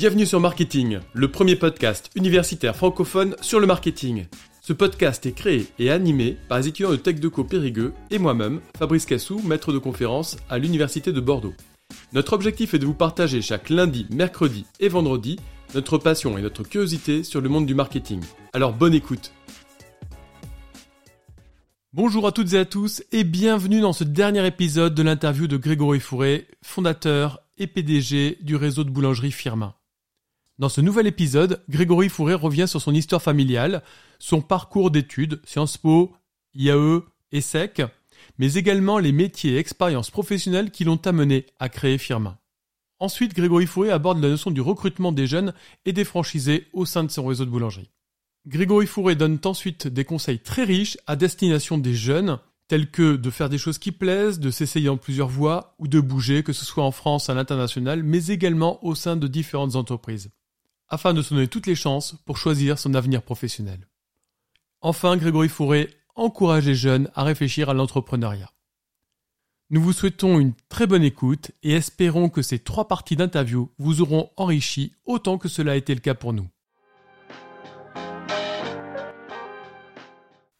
Bienvenue sur Marketing, le premier podcast universitaire francophone sur le marketing. Ce podcast est créé et animé par les étudiants de TechDeco Périgueux et moi-même, Fabrice Cassou, maître de conférence à l'Université de Bordeaux. Notre objectif est de vous partager chaque lundi, mercredi et vendredi notre passion et notre curiosité sur le monde du marketing. Alors bonne écoute Bonjour à toutes et à tous et bienvenue dans ce dernier épisode de l'interview de Grégory Fourré, fondateur et PDG du réseau de boulangerie Firmin. Dans ce nouvel épisode, Grégory Fourré revient sur son histoire familiale, son parcours d'études, Sciences Po, IAE, ESSEC, mais également les métiers et expériences professionnelles qui l'ont amené à créer Firmin. Ensuite, Grégory Fourré aborde la notion du recrutement des jeunes et des franchisés au sein de son réseau de boulangerie. Grégory Fourré donne ensuite des conseils très riches à destination des jeunes, tels que de faire des choses qui plaisent, de s'essayer en plusieurs voies ou de bouger, que ce soit en France, à l'international, mais également au sein de différentes entreprises, afin de se donner toutes les chances pour choisir son avenir professionnel. Enfin, Grégory Fourré encourage les jeunes à réfléchir à l'entrepreneuriat. Nous vous souhaitons une très bonne écoute et espérons que ces trois parties d'interview vous auront enrichi autant que cela a été le cas pour nous.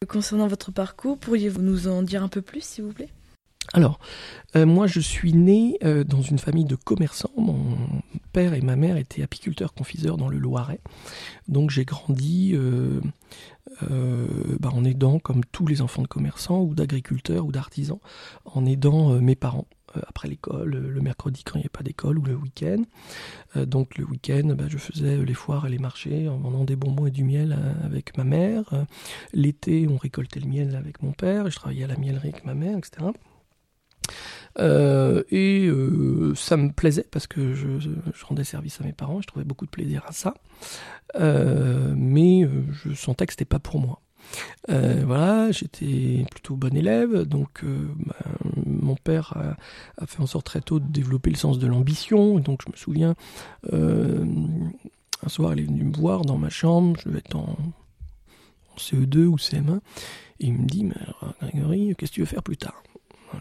Concernant votre parcours, pourriez-vous nous en dire un peu plus, s'il vous plaît? Alors, euh, moi je suis né euh, dans une famille de commerçants. Mon père et ma mère étaient apiculteurs confiseurs dans le Loiret. Donc j'ai grandi euh, bah, en aidant, comme tous les enfants de commerçants ou d'agriculteurs ou d'artisans, en aidant mes parents après l'école, le mercredi quand il n'y a pas d'école ou le week-end. Donc le week-end, bah, je faisais les foires et les marchés en vendant des bonbons et du miel avec ma mère. L'été, on récoltait le miel avec mon père, je travaillais à la mielerie avec ma mère, etc. et ça me plaisait parce que je, rendais service à mes parents, je trouvais beaucoup de plaisir à ça. mais je sentais que c'était pas pour moi. Euh, voilà, j'étais plutôt bon élève, donc euh, ben, mon père a, fait en sorte très tôt de développer le sens de l'ambition. Donc je me souviens, euh, un soir, il est venu me voir dans ma chambre, je devais être en, en CE2 ou CM1, et il me dit, mais Grégory, qu'est-ce que tu veux faire plus tard?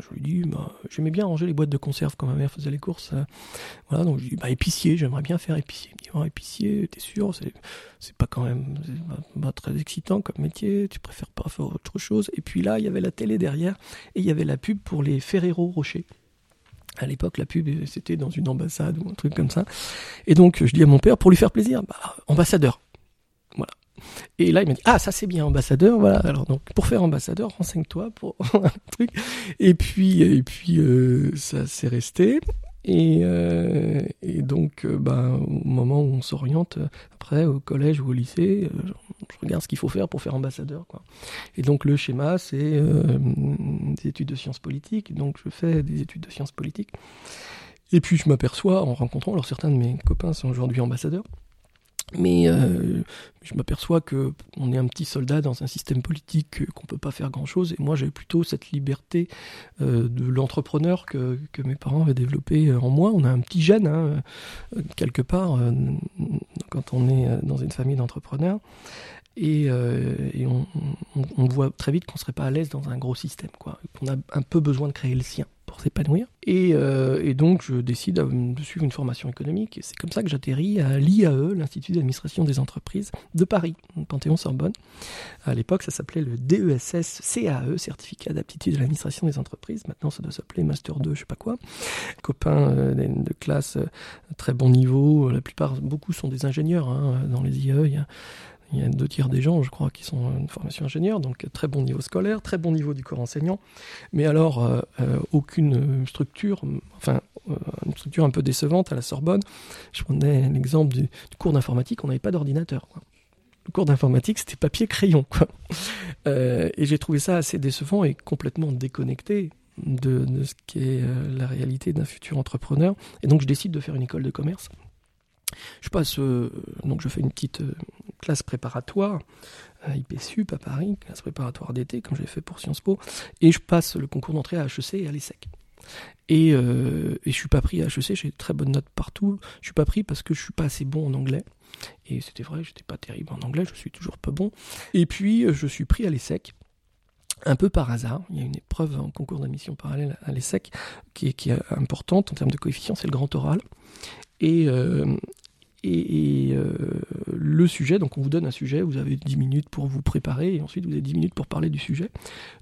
Je lui dis, bah, j'aimais bien ranger les boîtes de conserve quand ma mère faisait les courses. Euh, voilà, donc je lui dis, bah, épicier, j'aimerais bien faire épicier. Il me dit, oh, épicier, t'es sûr, c'est pas quand même pas, très excitant comme métier, tu préfères pas faire autre chose. Et puis là, il y avait la télé derrière et il y avait la pub pour les Ferrero Rocher. À l'époque, la pub, c'était dans une ambassade ou un truc comme ça. Et donc, je dis à mon père, pour lui faire plaisir, bah, ambassadeur. Voilà. Et là, il m'a dit, ah, ça c'est bien, ambassadeur, voilà. Alors, donc, pour faire ambassadeur, renseigne-toi pour un truc. Et puis, et puis, euh, ça s'est resté. Et, euh, donc, euh, ben, au moment où on s'oriente, après, au collège ou au lycée, je regarde ce qu'il faut faire pour faire ambassadeur. Et donc, le schéma, c'est des études de sciences politiques. Donc, je fais des études de sciences politiques. Et puis, je m'aperçois, en rencontrant, alors certains de mes copains sont aujourd'hui ambassadeurs, mais euh, je m'aperçois que on est un petit soldat dans un système politique qu'on peut pas faire grand chose. Et moi, j'avais plutôt cette liberté euh, de l'entrepreneur que, que, mes parents avaient développé en moi. On a un petit gène hein, quelque part quand on est dans une famille d'entrepreneurs. Et, et on, voit très vite qu'on serait pas à l'aise dans un gros système, quoi. On a un peu besoin de créer le sien pour s'épanouir. Et, euh, donc, je décide de suivre une formation économique. C'est comme ça que j'atterris à l'IAE, l'Institut d'administration des entreprises de Paris, Panthéon-Sorbonne. À l'époque, ça s'appelait le DESS CAE, Certificat d'aptitude à l'administration des entreprises. Maintenant, ça doit s'appeler Master 2, je sais pas quoi. Copains euh, de classe, euh, très bon niveau. La plupart, beaucoup sont des ingénieurs hein, dans les IAE. Il y a deux tiers des gens, je crois, qui sont une formation ingénieur, donc très bon niveau scolaire, très bon niveau du corps enseignant, mais alors euh, euh, aucune structure, enfin euh, une structure un peu décevante à la Sorbonne. Je prenais l'exemple du, cours d'informatique, on n'avait pas d'ordinateur. Le cours d'informatique, c'était papier-crayon. et j'ai trouvé ça assez décevant et complètement déconnecté de ce qu'est la réalité d'un futur entrepreneur. Et donc je décide de faire une école de commerce. Je passe, donc je fais une petite classe préparatoire à IPSUP à Paris, classe préparatoire d'été, comme j'ai fait pour Sciences Po, et je passe le concours d'entrée à HEC et à l'ESSEC. Et, euh, et je suis pas pris à HEC, j'ai très bonnes notes partout. Je suis pas pris parce que je suis pas assez bon en anglais. Et c'était vrai, j'étais pas terrible en anglais, je suis toujours pas bon. Et puis je suis pris à l'ESSEC. Un peu par hasard, il y a une épreuve en concours d'admission parallèle à l'ESSEC qui est, importante en termes de coefficient, c'est le grand oral. Et, euh, et, le sujet, donc on vous donne un sujet, vous avez 10 minutes pour vous préparer, et ensuite vous avez 10 minutes pour parler du sujet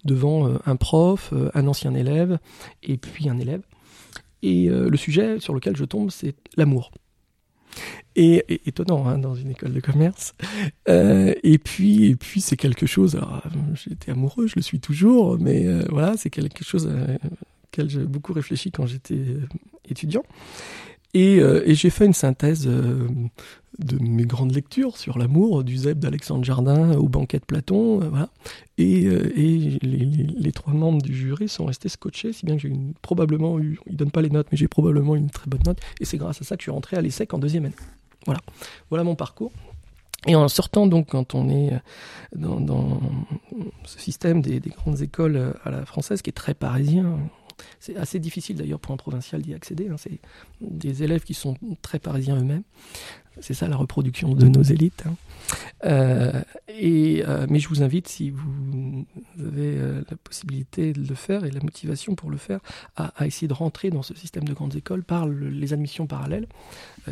devant un prof, un ancien élève, et puis un élève. Et le sujet sur lequel je tombe, c'est l'amour. Et, étonnant hein, dans une école de commerce. Euh, et puis, et puis c'est quelque chose. J'étais amoureux, je le suis toujours, mais euh, voilà, c'est quelque chose euh, auquel j'ai beaucoup réfléchi quand j'étais étudiant. Et, j'ai fait une synthèse de mes grandes lectures sur l'amour, du Zeb d'Alexandre Jardin au banquet de Platon, voilà. Et, les, trois membres du jury sont restés scotchés, si bien que j'ai probablement eu, ils donnent pas les notes, mais j'ai probablement eu une très bonne note. Et c'est grâce à ça que je suis rentré à l'ESSEC en deuxième année. Voilà, voilà mon parcours. Et en sortant donc, quand on est dans, ce système des, grandes écoles à la française, qui est très parisien, c'est assez difficile d'ailleurs pour un provincial d'y accéder. Hein. c'est des élèves qui sont très parisiens eux-mêmes. C'est ça la reproduction de nos élites. Hein. Euh, euh, mais je vous invite, si vous avez euh, la possibilité de le faire et la motivation pour le faire, à, essayer de rentrer dans ce système de grandes écoles par les admissions parallèles,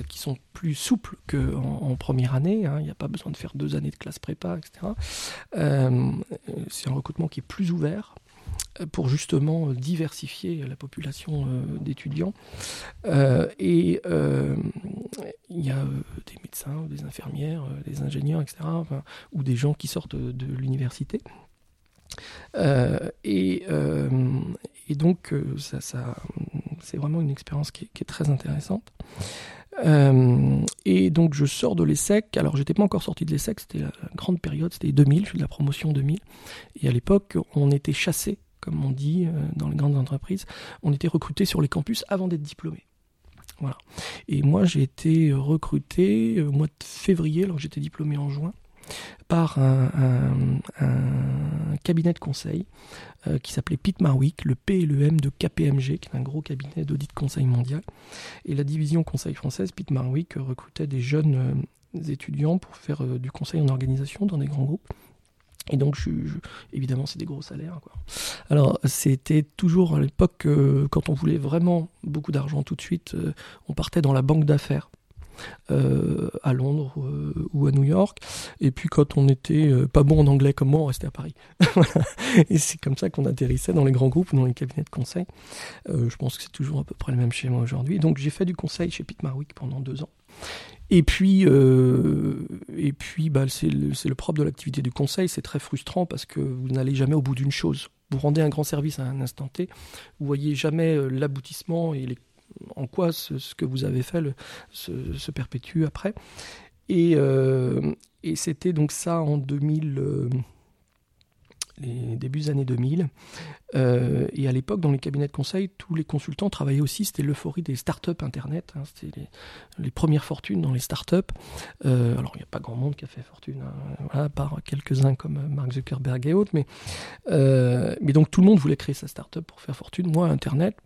qui sont plus souples qu'en en première année. Hein. Il n'y a pas besoin de faire deux années de classe prépa, etc. c'est un recrutement qui est plus ouvert pour justement diversifier la population euh, d'étudiants. Euh, et euh, il y a des médecins, des infirmières, des ingénieurs, etc., ou des gens qui sortent de, l'université. Et, et, donc, ça, ça c'est vraiment une expérience qui, est très intéressante. et donc je sors de l'ESSEC, alors j'étais pas encore sorti de l'ESSEC, c'était la, grande période, c'était 2000, je suis de la promotion 2000, et à l'époque on était chassé comme on dit euh, dans les grandes entreprises, on était recruté sur les campus avant d'être diplômé. Voilà. Et moi, j'ai été recruté euh, au mois de février, alors j'étais diplômé en juin, par un, cabinet de conseil euh, qui s'appelait Pitt Marwick, le P et le M de KPMG, qui est un gros cabinet d'audit conseil mondial. Et la division conseil française, Pitt Marwick, recrutait des jeunes étudiants pour faire du conseil en organisation dans des grands groupes. Et donc, évidemment, c'est des gros salaires. Alors, c'était toujours à l'époque, euh, quand on voulait vraiment beaucoup d'argent tout de suite, euh, on partait dans la banque d'affaires. Euh, à Londres ou à New York. Et puis quand on était pas bon en anglais comme moi, on restait à Paris. et c'est comme ça qu'on atterrissait dans les grands groupes ou dans les cabinets de conseil. je pense que c'est toujours à peu près le même schéma aujourd'hui. Donc j'ai fait du conseil chez Pitt Marwick pendant deux ans. Et puis, euh, et puis bah, c'est le, propre de l'activité du conseil, c'est très frustrant parce que vous n'allez jamais au bout d'une chose. Vous rendez un grand service à un instant T, vous voyez jamais euh, l'aboutissement et les, en quoi ce, que vous avez fait se, perpétue après. Et, euh, et c'était donc ça en 2000 les débuts années 2000. Euh, et à l'époque, dans les cabinets de conseil, tous les consultants travaillaient aussi, c'était l'euphorie des startups Internet, hein, c'était les, premières fortunes dans les startups. Euh, alors, il n'y a pas grand monde qui a fait fortune, hein, à part quelques-uns comme Mark Zuckerberg et autres, mais, euh, mais donc tout le monde voulait créer sa startup pour faire fortune. Moi, Internet,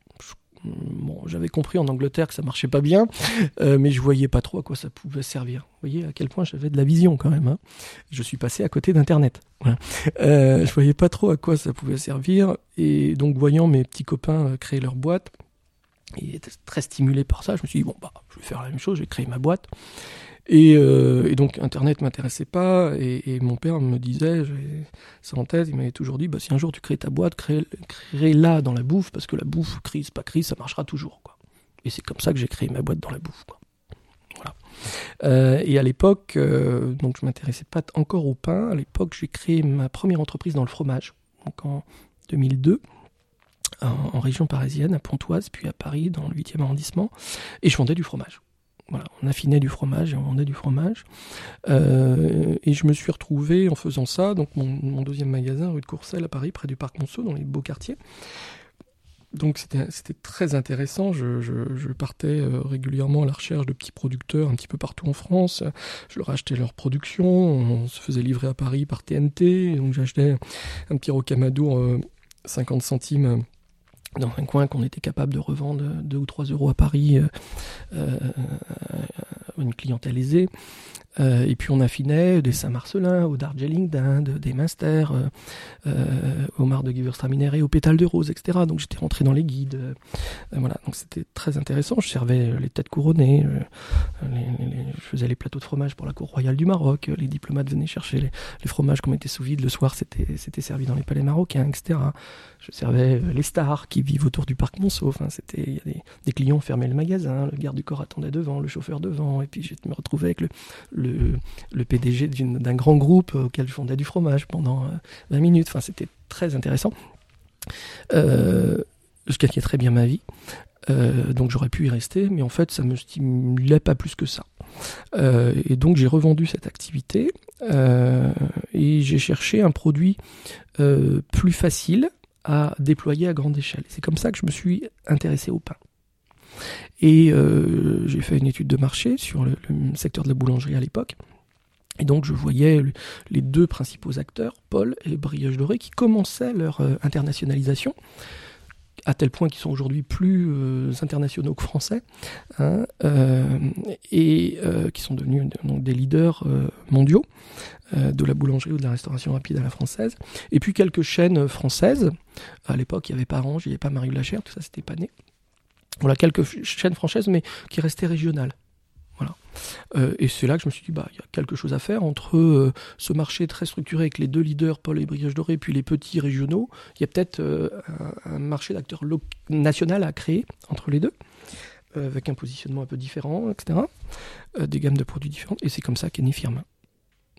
Bon, j'avais compris en Angleterre que ça marchait pas bien, euh, mais je voyais pas trop à quoi ça pouvait servir. Vous voyez à quel point j'avais de la vision quand même. Hein. Je suis passé à côté d'Internet. Voilà. Euh, je voyais pas trop à quoi ça pouvait servir, et donc voyant mes petits copains euh, créer leur boîte, et très stimulé par ça, je me suis dit bon bah je vais faire la même chose, je vais créer ma boîte. Euh, et, donc Internet m'intéressait pas et, mon père me disait, ça en il m'avait toujours dit, bah, si un jour tu crées ta boîte, crée-la dans la bouffe parce que la bouffe, crise, pas crise, ça marchera toujours. Quoi. Et c'est comme ça que j'ai créé ma boîte dans la bouffe. Quoi. Euh, et à l'époque, euh, donc je m'intéressais pas encore au pain. À l'époque, j'ai créé ma première entreprise dans le fromage, donc en 2002 en, région parisienne, à Pontoise, puis à Paris, dans le 8e arrondissement, et je vendais du fromage. On affinait du fromage et on vendait du fromage. Euh, et je me suis retrouvé en faisant ça, donc mon, deuxième magasin, rue de Courcelles à Paris, près du parc Monceau, dans les beaux quartiers. Donc c'était très intéressant. Je, partais euh, régulièrement à la recherche de petits producteurs un petit peu partout en France. Je leur achetais leur production. On se faisait livrer à Paris par TNT. Donc j'achetais un petit rocamadour 50 euh, centimes dans un coin qu'on était capable de revendre 2 ou 3 euros à Paris euh, euh, une clientèle aisée. Euh, et puis on affinait des Saint-Marcelin, au Darjeeling d'Inde, des Munster, euh, euh, Mar de Gewürztraminer et au pétale de rose, etc. Donc j'étais rentré dans les guides. euh, voilà, donc c'était très intéressant. Je servais les têtes couronnées, euh, je faisais les plateaux de fromage pour la cour royale du Maroc. Les diplomates venaient chercher les, les fromages qu'on mettait sous vide le soir, c'était servi dans les palais marocains, etc. Je servais euh, les stars qui vivent autour du parc Monceau. Enfin, c'était des, clients fermaient le magasin, le garde du corps attendait devant, le chauffeur devant, puis je me retrouvais avec le PDG d'un grand groupe auquel je fondais du fromage pendant euh, 20 minutes. Enfin, c'était très intéressant. Euh, je gagnais très bien ma vie. Euh, donc j'aurais pu y rester, mais en fait ça me stimulait pas plus que ça. Euh, et donc j'ai revendu cette activité euh, et j'ai cherché un produit euh, plus facile à déployer à grande échelle. C'est comme ça que je me suis intéressé au pain. Et euh, j'ai fait une étude de marché sur le, secteur de la boulangerie à l'époque. Et donc je voyais le- les deux principaux acteurs, Paul et Brioche Doré, qui commençaient leur euh, internationalisation, à tel point qu'ils sont aujourd'hui plus euh, internationaux que français, hein, et qui sont devenus donc, des leaders mondiaux de la boulangerie ou de la restauration rapide à la française. Et puis quelques chaînes françaises. À l'époque, il n'y avait pas Orange, il n'y avait pas Marie Blachère, tout ça, c'était pas né. Voilà, quelques chaînes françaises, mais qui restaient régionales. Voilà. Euh, et c'est là que je me suis dit, bah, il y a quelque chose à faire entre euh, ce marché très structuré avec les deux leaders, Paul et Brioche Doré, puis les petits régionaux. Il y a peut-être euh, un, marché d'acteurs national à créer entre les deux, avec un positionnement un peu différent, etc. Des gammes de produits différentes. Et c'est comme ça qu'est né Firmin.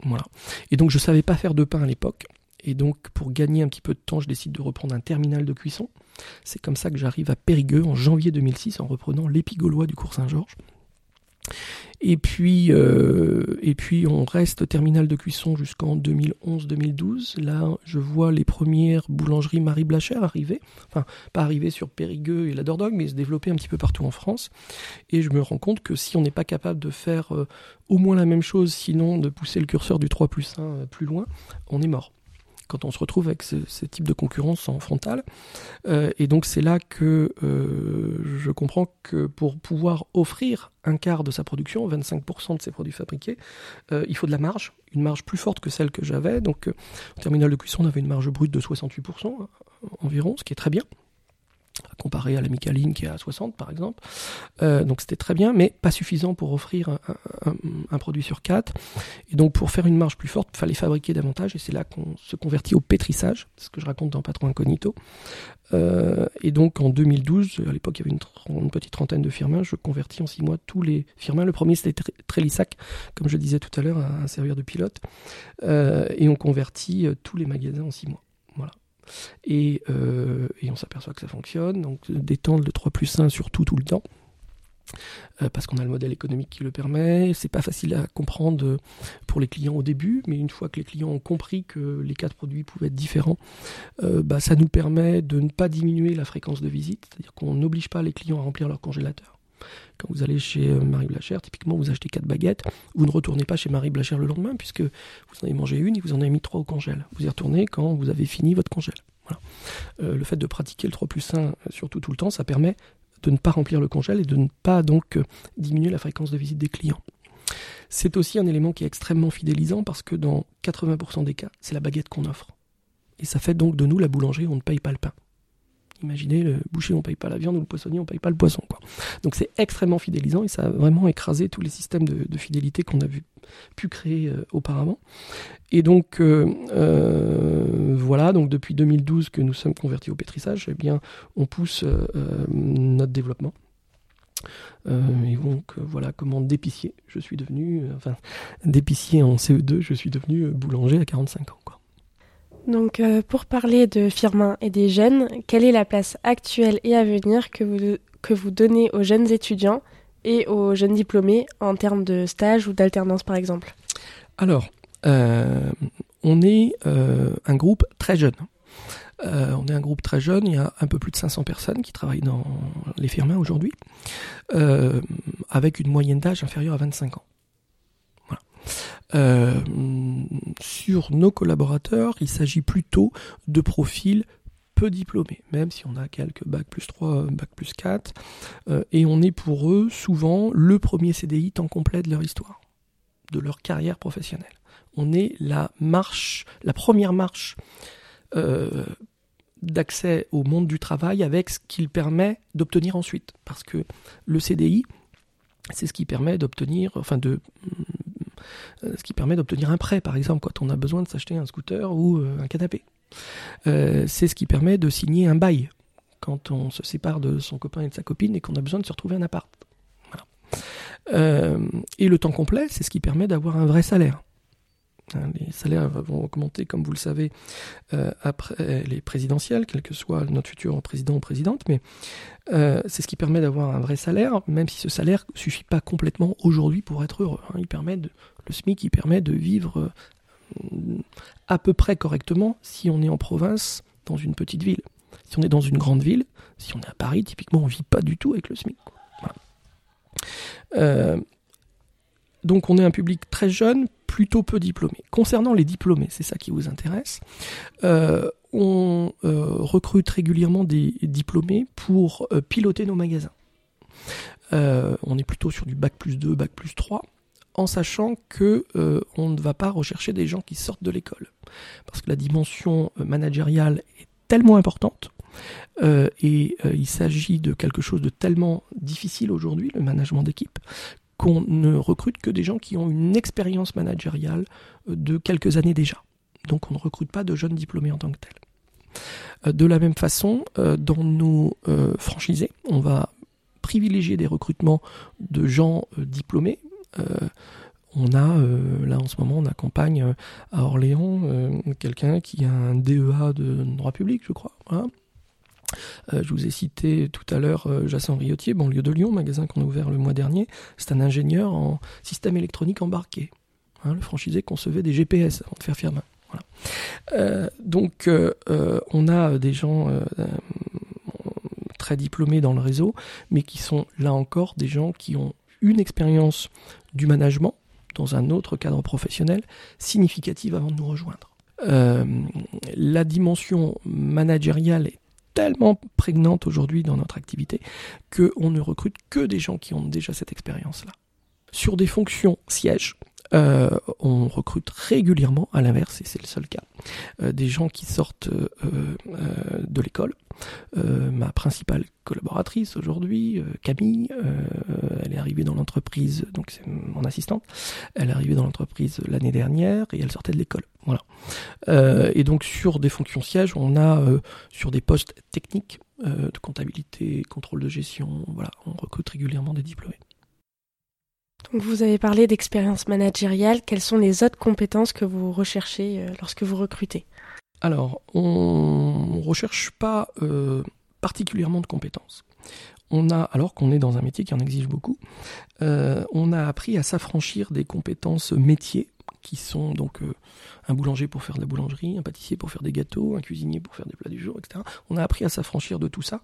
Voilà. Et donc, je savais pas faire de pain à l'époque. Et donc, pour gagner un petit peu de temps, je décide de reprendre un terminal de cuisson. C'est comme ça que j'arrive à Périgueux en janvier 2006 en reprenant l'épigaulois du cours Saint-Georges. Et puis, euh, et puis on reste terminal de cuisson jusqu'en 2011-2012. Là, je vois les premières boulangeries Marie Blachère arriver. Enfin, pas arriver sur Périgueux et la Dordogne, mais se développer un petit peu partout en France. Et je me rends compte que si on n'est pas capable de faire euh, au moins la même chose, sinon de pousser le curseur du 3 plus 1 euh, plus loin, on est mort. Quand on se retrouve avec ce, type de concurrence en frontal. Euh, et donc c'est là que euh, je comprends que pour pouvoir offrir un quart de sa production, 25% de ses produits fabriqués, euh, il faut de la marge, une marge plus forte que celle que j'avais. Donc au terminal de cuisson, on avait une marge brute de 68% euh, environ, ce qui est très bien comparé à la Micaline qui est à 60 par exemple. Euh, donc c'était très bien, mais pas suffisant pour offrir un, un- un produit sur 4. Et donc pour faire une marge plus forte, il fallait fabriquer davantage, et c'est là qu'on se convertit au pétrissage, ce que je raconte dans Patron Incognito. Euh, et donc en 2012, à l'époque il y avait une, petite trentaine de firmins, je convertis en six mois tous les firmins. Le premier c'était Tr- Trélissac, comme je disais tout à l'heure, à, à servir de pilote. Euh, et on convertit tous les magasins en six mois. Voilà. Et, euh, et on s'aperçoit que ça fonctionne, donc d'étendre le 3 plus 1 sur tout tout le temps. Euh, parce qu'on a le modèle économique qui le permet. C'est pas facile à comprendre euh, pour les clients au début, mais une fois que les clients ont compris que les quatre produits pouvaient être différents, bah, ça nous permet de ne pas diminuer la fréquence de visite, c'est-à-dire qu'on n'oblige pas les clients à remplir leur congélateur. Quand vous allez chez euh, Marie Blachère, typiquement vous achetez quatre baguettes, vous ne retournez pas chez Marie Blachère le lendemain puisque vous en avez mangé une et vous en avez mis trois au congèle. Vous y retournez quand vous avez fini votre congèle. Euh, le fait de pratiquer le 3 plus 1 euh, surtout tout le temps, ça permet de ne pas remplir le congèle et de ne pas donc diminuer la fréquence de visite des clients. C'est aussi un élément qui est extrêmement fidélisant parce que dans 80% des cas, c'est la baguette qu'on offre. Et ça fait donc de nous la boulangerie, on ne paye pas le pain. Imaginez, le boucher, on paye pas la viande, ou le poissonnier, on paye pas le poisson. Donc c'est extrêmement fidélisant et ça a vraiment écrasé tous les systèmes de, fidélité qu'on a pu créer euh, auparavant. Et donc euh, euh, voilà, donc depuis 2012 que nous sommes convertis au pétrissage, eh bien on pousse notre développement. Et donc voilà comment d'épicier, je suis devenu, enfin d'épicier en CE2, je suis devenu boulanger à 45 ans. Donc, euh, pour parler de Firmin et des jeunes, quelle est la place actuelle et à venir que vous, que vous donnez aux jeunes étudiants et aux jeunes diplômés en termes de stage ou d'alternance, par exemple? Alors, euh, on est euh, un groupe très jeune. On est un groupe très jeune, il y a un peu plus de 500 personnes qui travaillent dans les firmas aujourd'hui, avec une moyenne d'âge inférieure à 25 ans. Voilà. Euh, sur nos collaborateurs, il s'agit plutôt de profils peu diplômés, même si on a quelques bac plus 3, bac plus 4, euh, et on est pour eux souvent le premier CDI temps complet de leur histoire. de leur carrière professionnelle. On est la marche, la première marche euh, d'accès au monde du travail avec ce qu'il permet d'obtenir ensuite. Parce que le CDI, c'est ce qui permet d'obtenir, enfin de, ce qui permet d'obtenir un prêt, par exemple, quand on a besoin de s'acheter un scooter ou euh, un canapé. Euh, c'est ce qui permet de signer un bail quand on se sépare de son copain et de sa copine et qu'on a besoin de se retrouver un appart. et le temps complet, c'est ce qui permet d'avoir un vrai salaire. Hein, les salaires vont augmenter, comme vous le savez, euh, après les présidentielles, quel que soit notre futur président ou présidente, mais euh, c'est ce qui permet d'avoir un vrai salaire, même si ce salaire ne suffit pas complètement aujourd'hui pour être heureux. Hein. Il permet le SMIC, il permet de vivre euh, à peu près correctement si on est en province, dans une petite ville. Si on est dans une grande ville, si on est à Paris, typiquement, on ne vit pas du tout avec le SMIC. donc on est un public très jeune, plutôt peu diplômés. Concernant les diplômés, c'est ça qui vous intéresse, euh, on euh, recrute régulièrement des diplômés pour euh, piloter nos magasins. on est plutôt sur du bac plus 2, bac plus 3, en sachant que on ne va pas rechercher des gens qui sortent de l'école. Parce que la dimension managériale est tellement importante et il s'agit de quelque chose de tellement difficile aujourd'hui, le management d'équipe, qu'on ne recrute que des gens qui ont une expérience managériale euh, de quelques années déjà. Donc on ne recrute pas de jeunes diplômés en tant que tels. Euh, de la même façon, euh, dans nos franchisés, on va privilégier des recrutements de gens diplômés. on a, là en ce moment, on accompagne à Orléans quelqu'un qui a un DEA de droit public, je crois. Euh, je vous ai cité tout à l'heure euh, Jacin Riotier, banlieue de Lyon, magasin qu'on a ouvert le mois dernier. C'est un ingénieur en système électronique embarqué. Hein, le franchisé concevait des GPS avant de faire firme. Euh, donc on a des gens très diplômés dans le réseau, mais qui sont là encore des gens qui ont une expérience du management dans un autre cadre professionnel significative avant de nous rejoindre. la dimension managériale est tellement prégnante aujourd'hui dans notre activité qu'on ne recrute que des gens qui ont déjà cette expérience-là. Sur des fonctions sièges, euh, on recrute régulièrement, à l'inverse, et c'est le seul cas, euh, des gens qui sortent euh, de l'école. ma principale collaboratrice aujourd'hui, Camille, elle est arrivée dans l'entreprise, donc c'est mon assistante, elle est arrivée dans l'entreprise l'année dernière et elle sortait de l'école. Voilà. et donc sur des fonctions sièges, on a sur des postes techniques de comptabilité, contrôle de gestion, voilà, on recrute régulièrement des diplômés vous avez parlé d'expérience managériale. Quelles sont les autres compétences que vous recherchez euh, lorsque vous recrutez? Alors, on ne recherche pas euh, particulièrement de compétences. On a, alors qu'on est dans un métier qui en exige beaucoup, euh, on a appris à s'affranchir des compétences métiers qui sont donc euh, un boulanger pour faire de la boulangerie, un pâtissier pour faire des gâteaux, un cuisinier pour faire des plats du jour, etc. On a appris à s'affranchir de tout ça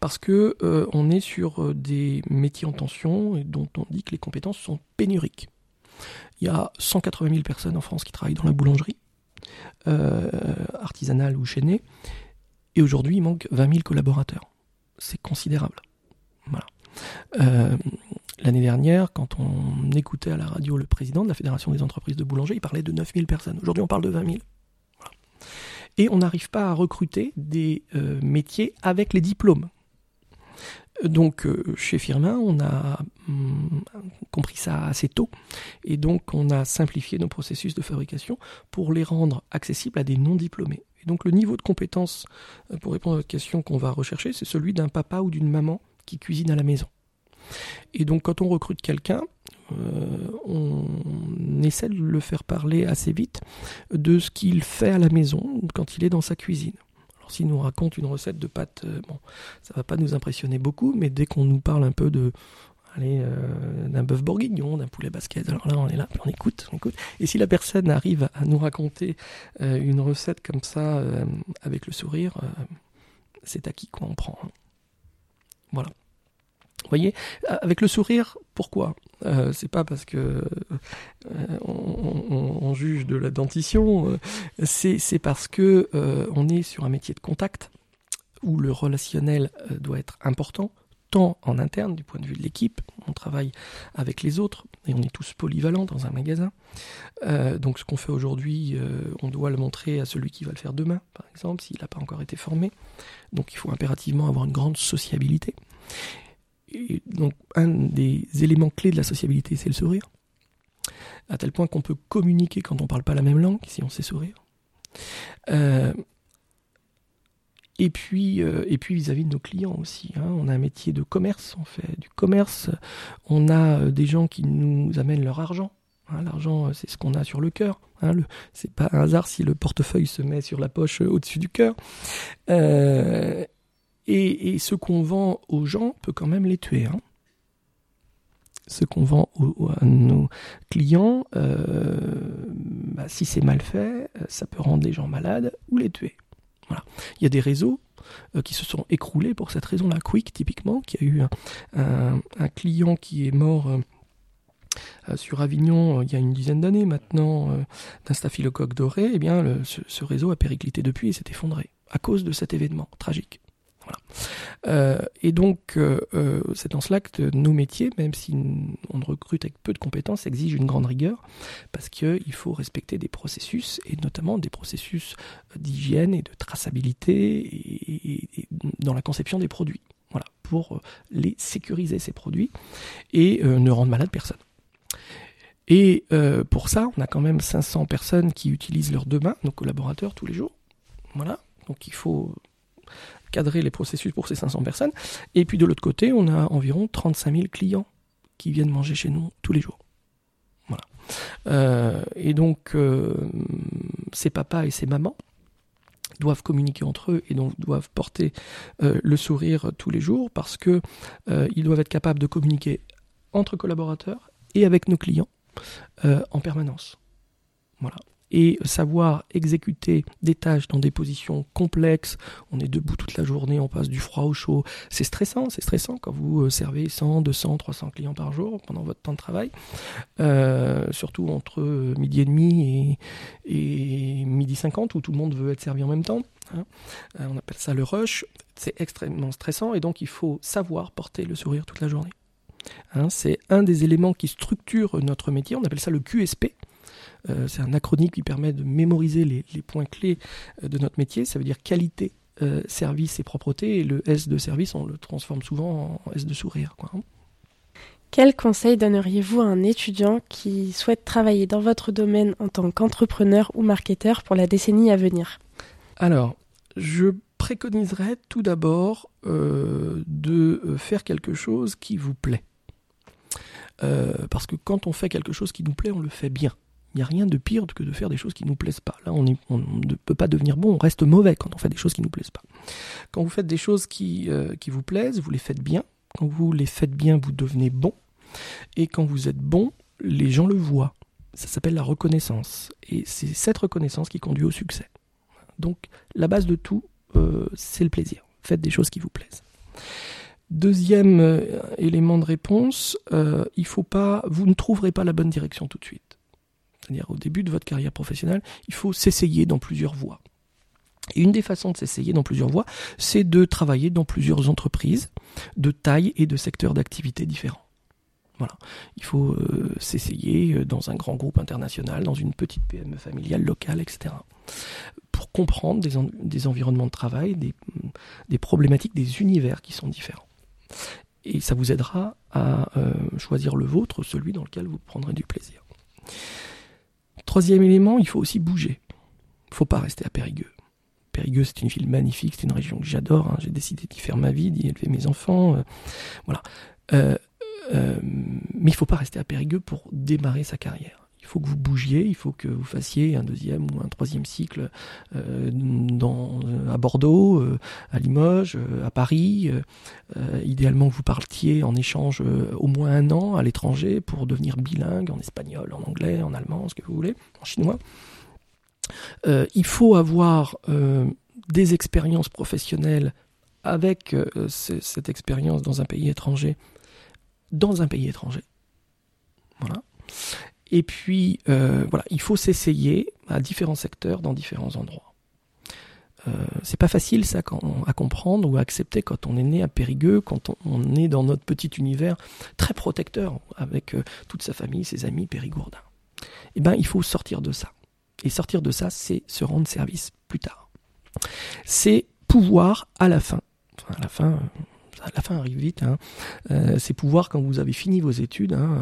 parce que euh, on est sur euh, des métiers en tension et dont on dit que les compétences sont pénuriques. Il y a 180 000 personnes en France qui travaillent dans la boulangerie, artisanale ou chaînée, et aujourd'hui il manque 20 000 collaborateurs. C'est considérable. L'année dernière, quand on écoutait à la radio le président de la Fédération des entreprises de boulanger, il parlait de 9000 personnes. Aujourd'hui, on parle de 20 000. Et on n'arrive pas à recruter des euh, métiers avec les diplômes. Donc euh, chez Firmin, on a hum, compris ça assez tôt et donc on a simplifié nos processus de fabrication pour les rendre accessibles à des non-diplômés. Et donc le niveau de compétence, euh, pour répondre à votre question qu'on va rechercher, c'est celui d'un papa ou d'une maman qui cuisine à la maison. Et donc quand on recrute quelqu'un, euh, on essaie de le faire parler assez vite de ce qu'il fait à la maison quand il est dans sa cuisine. Alors s'il nous raconte une recette de pâtes, euh, bon, ça va pas nous impressionner beaucoup, mais dès qu'on nous parle un peu de euh, d'un bœuf bourguignon, d'un poulet basket. Alors là, on est là, on écoute, on écoute. Et si la personne arrive à nous raconter une recette comme ça, avec le sourire, c'est à qui quoi on prend. Hein. Voilà. Vous voyez, avec le sourire, pourquoi? Euh, C'est pas parce que euh, on, juge de la dentition, euh, c'est parce que on est sur un métier de contact où le relationnel doit être important tant en interne, du point de vue de l'équipe, on travaille avec les autres, et on est tous polyvalents dans un magasin. Euh, donc ce qu'on fait aujourd'hui, euh, on doit le montrer à celui qui va le faire demain, par exemple, s'il n'a pas encore été formé. Donc il faut impérativement avoir une grande sociabilité. Donc un des éléments clés de la sociabilité, c'est le sourire. À tel point qu'on peut communiquer quand on ne parle pas la même langue, si on sait sourire. Euh, et puis, euh, et puis vis-à-vis de nos clients aussi. Hein. On a un métier de commerce, on fait du commerce. On a euh, des gens qui nous amènent leur argent. Hein. L'argent, c'est ce qu'on a sur le cœur. Hein. C'est pas un hasard si le portefeuille se met sur la poche au-dessus du cœur. Et, ce qu'on vend aux gens peut quand même les tuer. Hein. Ce qu'on vend à nos clients, euh, bah, si c'est mal fait, ça peut rendre les gens malades ou les tuer. Voilà. Il y a des réseaux euh, qui se sont écroulés pour cette raison-là. Quick, typiquement, qui a eu un, client qui est mort euh, sur Avignon il y a une dizaine d'années maintenant d'un staphylocoque doré. Eh bien, le, ce, ce, réseau a périclité depuis et s'est effondré à cause de cet événement tragique. Euh, et donc, euh, euh, c'est dans cela que nos métiers, même si on recrute avec peu de compétences, exigent une grande rigueur, parce qu'il faut respecter des processus, et notamment des processus d'hygiène et de traçabilité dans la conception des produits. Voilà, pour les sécuriser, ces produits, et ne rendre malade personne. Et pour ça, on a quand même 500 personnes qui utilisent leurs deux mains, nos collaborateurs, tous les jours. Voilà, donc il faut cadrer les processus pour ces 500 personnes. Et puis de l'autre côté, on a environ 35 000 clients qui viennent manger chez nous tous les jours. Voilà. Euh, et donc, euh, ces papas et ces mamans doivent communiquer entre eux et donc doivent porter euh, le sourire tous les jours parce que ils doivent être capables de communiquer entre collaborateurs et avec nos clients en permanence. Voilà et savoir exécuter des tâches dans des positions complexes. On est debout toute la journée, on passe du froid au chaud. C'est stressant, c'est stressant quand vous euh, servez 100, 200, 300 clients par jour pendant votre temps de travail. Euh, surtout entre midi et demi et, midi 50 où tout le monde veut être servi en même temps. Hein. Euh, on appelle ça le rush. C'est extrêmement stressant et donc il faut savoir porter le sourire toute la journée. Hein, c'est un des éléments qui structure notre métier. On appelle ça le QSP. Euh, c'est un acronyme qui permet de mémoriser les, les, points clés euh, de notre métier. Ça veut dire qualité, euh, service et propreté. Et le S de service, on le transforme souvent en S de sourire. Quoi. Quel conseil donneriez-vous à un étudiant qui souhaite travailler dans votre domaine en tant qu'entrepreneur ou marketeur pour la décennie à venir? Alors, je préconiserais tout d'abord euh, de faire quelque chose qui vous plaît. Euh, parce que quand on fait quelque chose qui nous plaît, on le fait bien. Il n'y a rien de pire que de faire des choses qui ne nous plaisent pas. Là, on, ne peut pas devenir bon, on reste mauvais quand on fait des choses qui ne nous plaisent pas. Quand vous faites des choses qui, euh, qui vous plaisent, vous les faites bien. Quand vous les faites bien, vous devenez bon. Et quand vous êtes bon, les gens le voient. Ça s'appelle la reconnaissance. Et c'est cette reconnaissance qui conduit au succès. Donc, la base de tout, euh, c'est le plaisir. Faites des choses qui vous plaisent. Deuxième euh, élément de réponse, faut pas, vous ne trouverez pas la bonne direction tout de suite. C'est-à-dire au début de votre carrière professionnelle, il faut s'essayer dans plusieurs voies. Et une des façons de s'essayer dans plusieurs voies, c'est de travailler dans plusieurs entreprises de taille et de secteurs d'activité différents. Voilà. Il faut euh, s'essayer dans un grand groupe international, dans une petite PME familiale locale, etc. Pour comprendre des, en des environnements de travail, des, des, problématiques, des univers qui sont différents. Et ça vous aidera à euh, choisir le vôtre, celui dans lequel vous prendrez du plaisir. Troisième élément, il faut aussi bouger. Il ne faut pas rester à Périgueux. Périgueux, c'est une ville magnifique, c'est une région que j'adore. Hein. J'ai décidé d'y faire ma vie, d'y élever mes enfants. Euh, voilà. Euh, euh, mais il ne faut pas rester à Périgueux pour démarrer sa carrière. Il faut que vous bougiez, il faut que vous fassiez un deuxième ou un troisième cycle euh, dans, à Bordeaux, euh, à Limoges, euh, à Paris. idéalement, vous partiez en échange au moins un an à l'étranger pour devenir bilingue en espagnol, en anglais, en allemand, ce que vous voulez, en chinois. il faut avoir des expériences professionnelles avec cette expérience dans un pays étranger dans un pays étranger. Voilà. Et puis, euh, voilà, il faut s'essayer à différents secteurs, dans différents endroits. Euh, c'est pas facile ça à comprendre ou à accepter quand on est né à Périgueux, quand on, est dans notre petit univers très protecteur avec euh, toute sa famille, ses amis périgourdins. Eh ben, il faut sortir de ça. Et sortir de ça, c'est se rendre service plus tard. C'est pouvoir à la fin, à la fin, la fin arrive vite, hein, c'est pouvoir quand vous avez fini vos études, hein,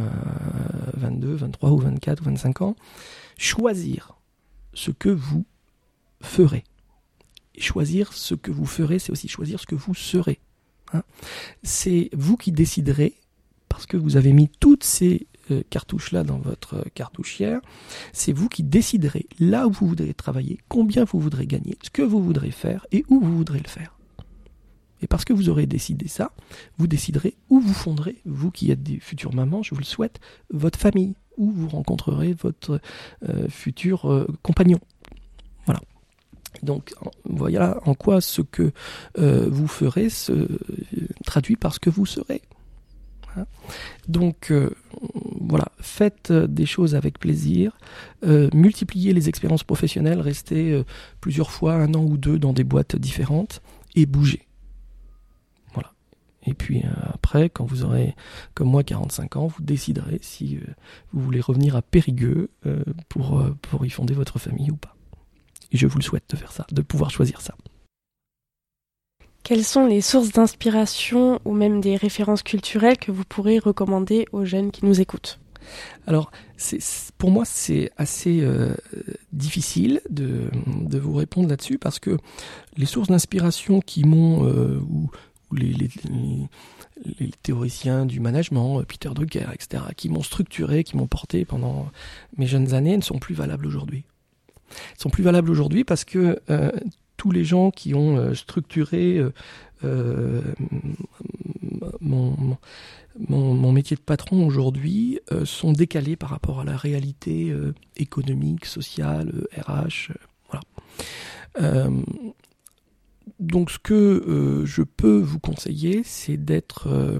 22, 23 ou 24 ou 25 ans, choisir ce que vous ferez choisir ce que vous ferez, c'est aussi choisir ce que vous serez. Hein. c'est vous qui déciderez, parce que vous avez mis toutes ces euh, cartouches-là dans votre cartouchière, c'est vous qui déciderez là où vous voudrez travailler, combien vous voudrez gagner, ce que vous voudrez faire et où vous voudrez le faire. Et parce que vous aurez décidé ça, vous déciderez où vous fonderez, vous qui êtes des futures mamans, je vous le souhaite, votre famille, où vous rencontrerez votre euh, futur euh, compagnon. Voilà. Donc voilà en quoi ce que euh, vous ferez se traduit par ce que vous serez. Hein. Donc voilà, faites des choses avec plaisir, multipliez les expériences professionnelles, restez plusieurs fois, un an ou deux dans des boîtes différentes et bougez. Et puis après, quand vous aurez, comme moi, 45 ans, vous déciderez si vous voulez revenir à Périgueux pour, pour y fonder votre famille ou pas. Et je vous le souhaite de faire ça, de pouvoir choisir ça. Quelles sont les sources d'inspiration ou même des références culturelles que vous pourrez recommander aux jeunes qui nous écoutent? Alors, pour moi, c'est assez euh, difficile de, vous répondre là-dessus parce que les sources d'inspiration qui m'ont, euh, ou, les, les, théoriciens du management, euh, Peter Drucker, etc., qui m'ont structuré, qui m'ont porté pendant mes jeunes années, ne sont plus valables aujourd'hui sont plus valables aujourd'hui parce que euh, tous les gens qui ont euh, structuré mon, mon, métier de patron aujourd'hui sont décalés par rapport à la réalité économique, sociale, RH. voilà. Donc ce que je peux vous conseiller, c'est d'être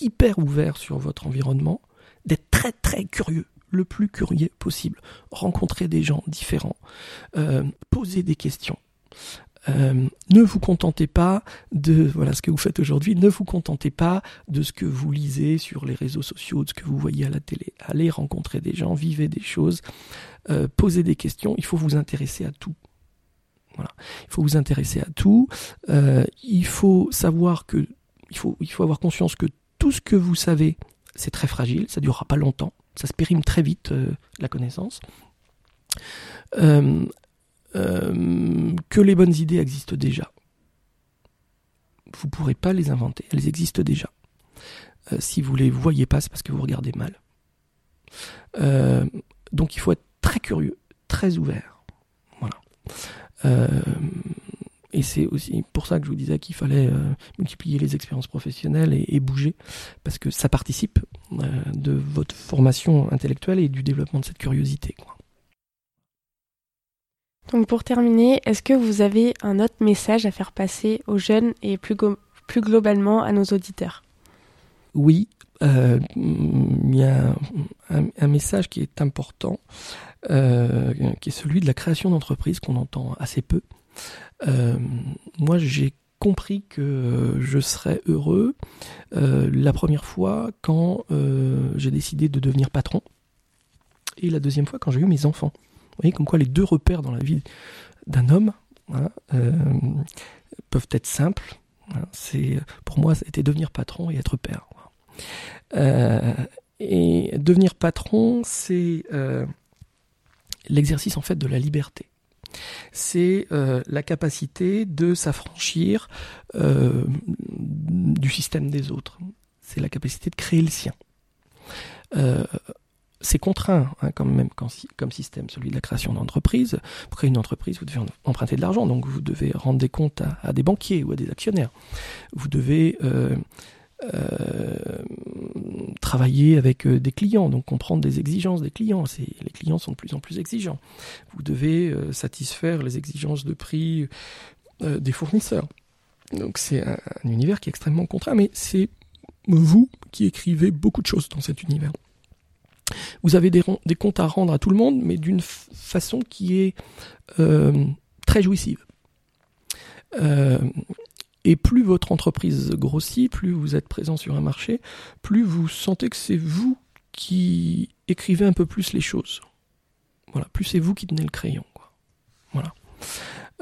hyper ouvert sur votre environnement, d'être très très curieux le plus curieux possible, rencontrer des gens différents, euh, poser des questions. Euh, ne vous contentez pas de voilà ce que vous faites aujourd'hui. Ne vous contentez pas de ce que vous lisez sur les réseaux sociaux, de ce que vous voyez à la télé. Allez rencontrer des gens, vivez des choses, euh, posez des questions. Il faut vous intéresser à tout. Il faut vous intéresser à tout. il faut savoir que il faut avoir conscience que tout ce que vous savez, c'est très fragile. Ça durera pas longtemps ça se périme très vite, euh, la connaissance. Euh, euh, que les bonnes idées existent déjà. Vous ne pourrez pas les inventer, elles existent déjà. si vous ne les voyez pas, c'est parce que vous regardez mal. donc il faut être très curieux, très ouvert. Voilà. Et c'est aussi pour ça que je vous disais qu'il fallait euh, multiplier les expériences professionnelles et, bouger, parce que ça participe euh, de votre formation intellectuelle et du développement de cette curiosité. Donc pour terminer, est-ce que vous avez un autre message à faire passer aux jeunes et plus, plus globalement à nos auditeurs? Oui, euh, il y a un, message qui est important, qui est celui de la création d'entreprises qu'on entend assez peu. Euh, moi, j'ai compris que je serais heureux euh, la première fois quand euh, j'ai décidé de devenir patron et la deuxième fois quand j'ai eu mes enfants. Vous voyez comme quoi les deux repères dans la vie d'un homme hein, peuvent être simples. Hein. c'est pour moi c'était devenir patron et être père. et devenir patron, c'est l'exercice en fait de la liberté c'est euh, la capacité de s'affranchir euh, du système des autres. C'est la capacité de créer le sien. Euh, c'est contraint hein, même comme système, celui de la création d'entreprise. Pour créer une entreprise, vous devez emprunter de l'argent, donc vous devez rendre des comptes à, des banquiers ou à des actionnaires. Vous devez travailler avec euh, des clients, donc comprendre des exigences des clients. Les clients sont de plus en plus exigeants. Vous devez euh, satisfaire les exigences de prix des fournisseurs. Donc c'est un, univers qui est extrêmement contraint, mais c'est vous qui écrivez beaucoup de choses dans cet univers. Vous avez des, des comptes à rendre à tout le monde, mais d'une façon qui est très jouissive. Et plus votre entreprise grossit, plus vous êtes présent sur un marché, plus vous sentez que c'est vous qui écrivez un peu plus les choses. Voilà, plus c'est vous qui tenez le crayon. Voilà.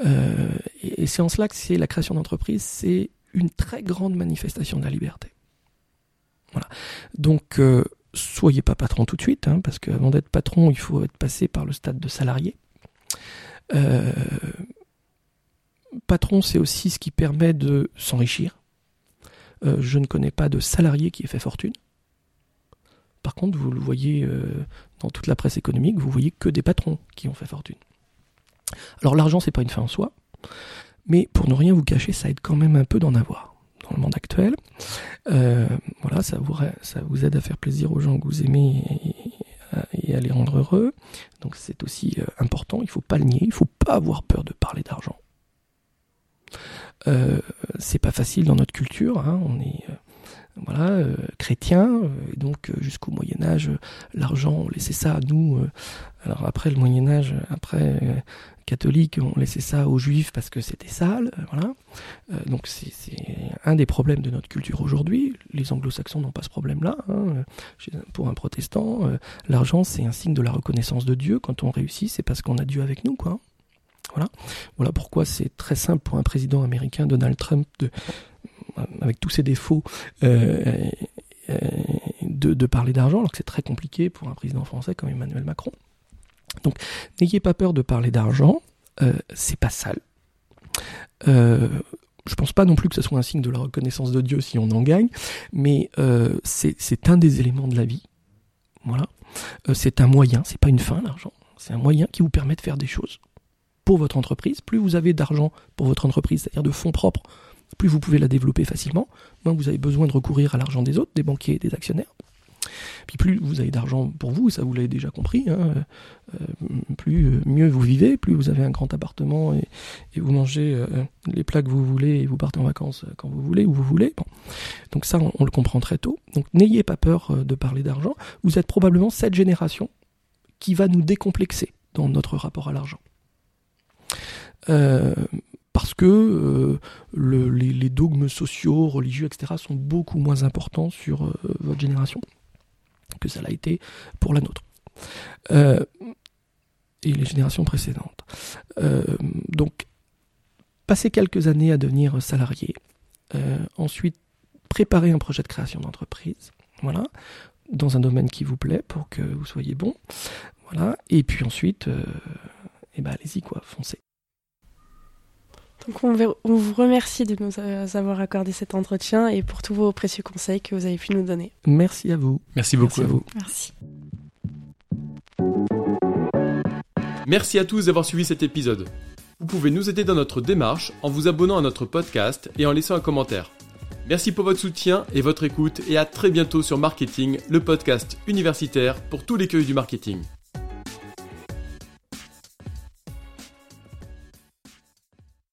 Euh, et, c'est en cela que c'est la création d'entreprise, c'est une très grande manifestation de la liberté. Voilà. Donc, euh, soyez pas patron tout de suite, hein, parce qu'avant d'être patron, il faut être passé par le stade de salarié. Euh, patron, c'est aussi ce qui permet de s'enrichir. je ne connais pas de salarié qui ait fait fortune. Par contre, vous le voyez dans toute la presse économique, vous voyez que des patrons qui ont fait fortune. Alors l'argent, c'est pas une fin en soi, mais pour ne rien vous cacher, ça aide quand même un peu d'en avoir dans le monde actuel. Euh, voilà, ça vous, aide à faire plaisir aux gens que vous aimez et, à les rendre heureux. Donc c'est aussi euh, important, il faut pas le nier, il faut pas avoir peur de parler d'argent. Euh, c'est pas facile dans notre culture, hein, on est voilà, euh, chrétien, euh, donc euh, jusqu'au Moyen Âge, l'argent, on laissait ça à nous. alors après le Moyen Âge, après catholique, on laissait ça aux juifs parce que c'était sale, voilà. donc c'est un des problèmes de notre culture aujourd'hui. Les anglo-saxons n'ont pas ce problème-là. Hein. Pour un protestant, l'argent c'est un signe de la reconnaissance de Dieu. Quand on réussit, c'est parce qu'on a Dieu avec nous, quoi. Voilà. Voilà pourquoi c'est très simple pour un président américain, Donald Trump, de, avec tous ses défauts, euh, euh, de, parler d'argent, alors que c'est très compliqué pour un président français comme Emmanuel Macron. Donc, n'ayez pas peur de parler d'argent, euh, c'est pas sale. je pense pas non plus que ce soit un signe de la reconnaissance de Dieu si on en gagne, mais c'est un des éléments de la vie. Voilà. c'est un moyen, c'est pas une fin l'argent, c'est un moyen qui vous permet de faire des choses pour votre entreprise. Plus vous avez d'argent pour votre entreprise, c'est-à-dire de fonds propres plus vous pouvez la développer facilement, moins vous avez besoin de recourir à l'argent des autres, des banquiers des actionnaires. Puis plus vous avez d'argent pour vous, ça vous l'avez déjà compris, hein, euh, plus euh, mieux vous vivez, plus vous avez un grand appartement et, vous mangez euh, les plats que vous voulez et vous partez en vacances quand vous voulez, où vous voulez. Donc ça, on, le comprend très tôt. Donc n'ayez pas peur de parler d'argent. Vous êtes probablement cette génération qui va nous décomplexer dans notre rapport à l'argent. Euh, parce que euh, les, dogmes sociaux, religieux, etc. sont beaucoup moins importants sur euh, votre génération que ça l'a été pour la nôtre. Et les générations précédentes. donc, passer quelques années à devenir salarié, ensuite préparer un projet de création d'entreprise, voilà, dans un domaine qui vous plaît pour que vous soyez bon, voilà, et puis ensuite, eh ben allez-y quoi, foncez. Donc on, vous remercie de nous avoir accordé cet entretien et pour tous vos précieux conseils que vous avez pu nous donner. Merci à vous. Merci beaucoup à vous. Merci. Merci à tous d'avoir suivi cet épisode. Vous pouvez nous aider dans notre démarche en vous abonnant à notre podcast et en laissant un commentaire. Merci pour votre soutien et votre écoute et à très bientôt sur Marketing, le podcast universitaire pour tous les cueils du marketing.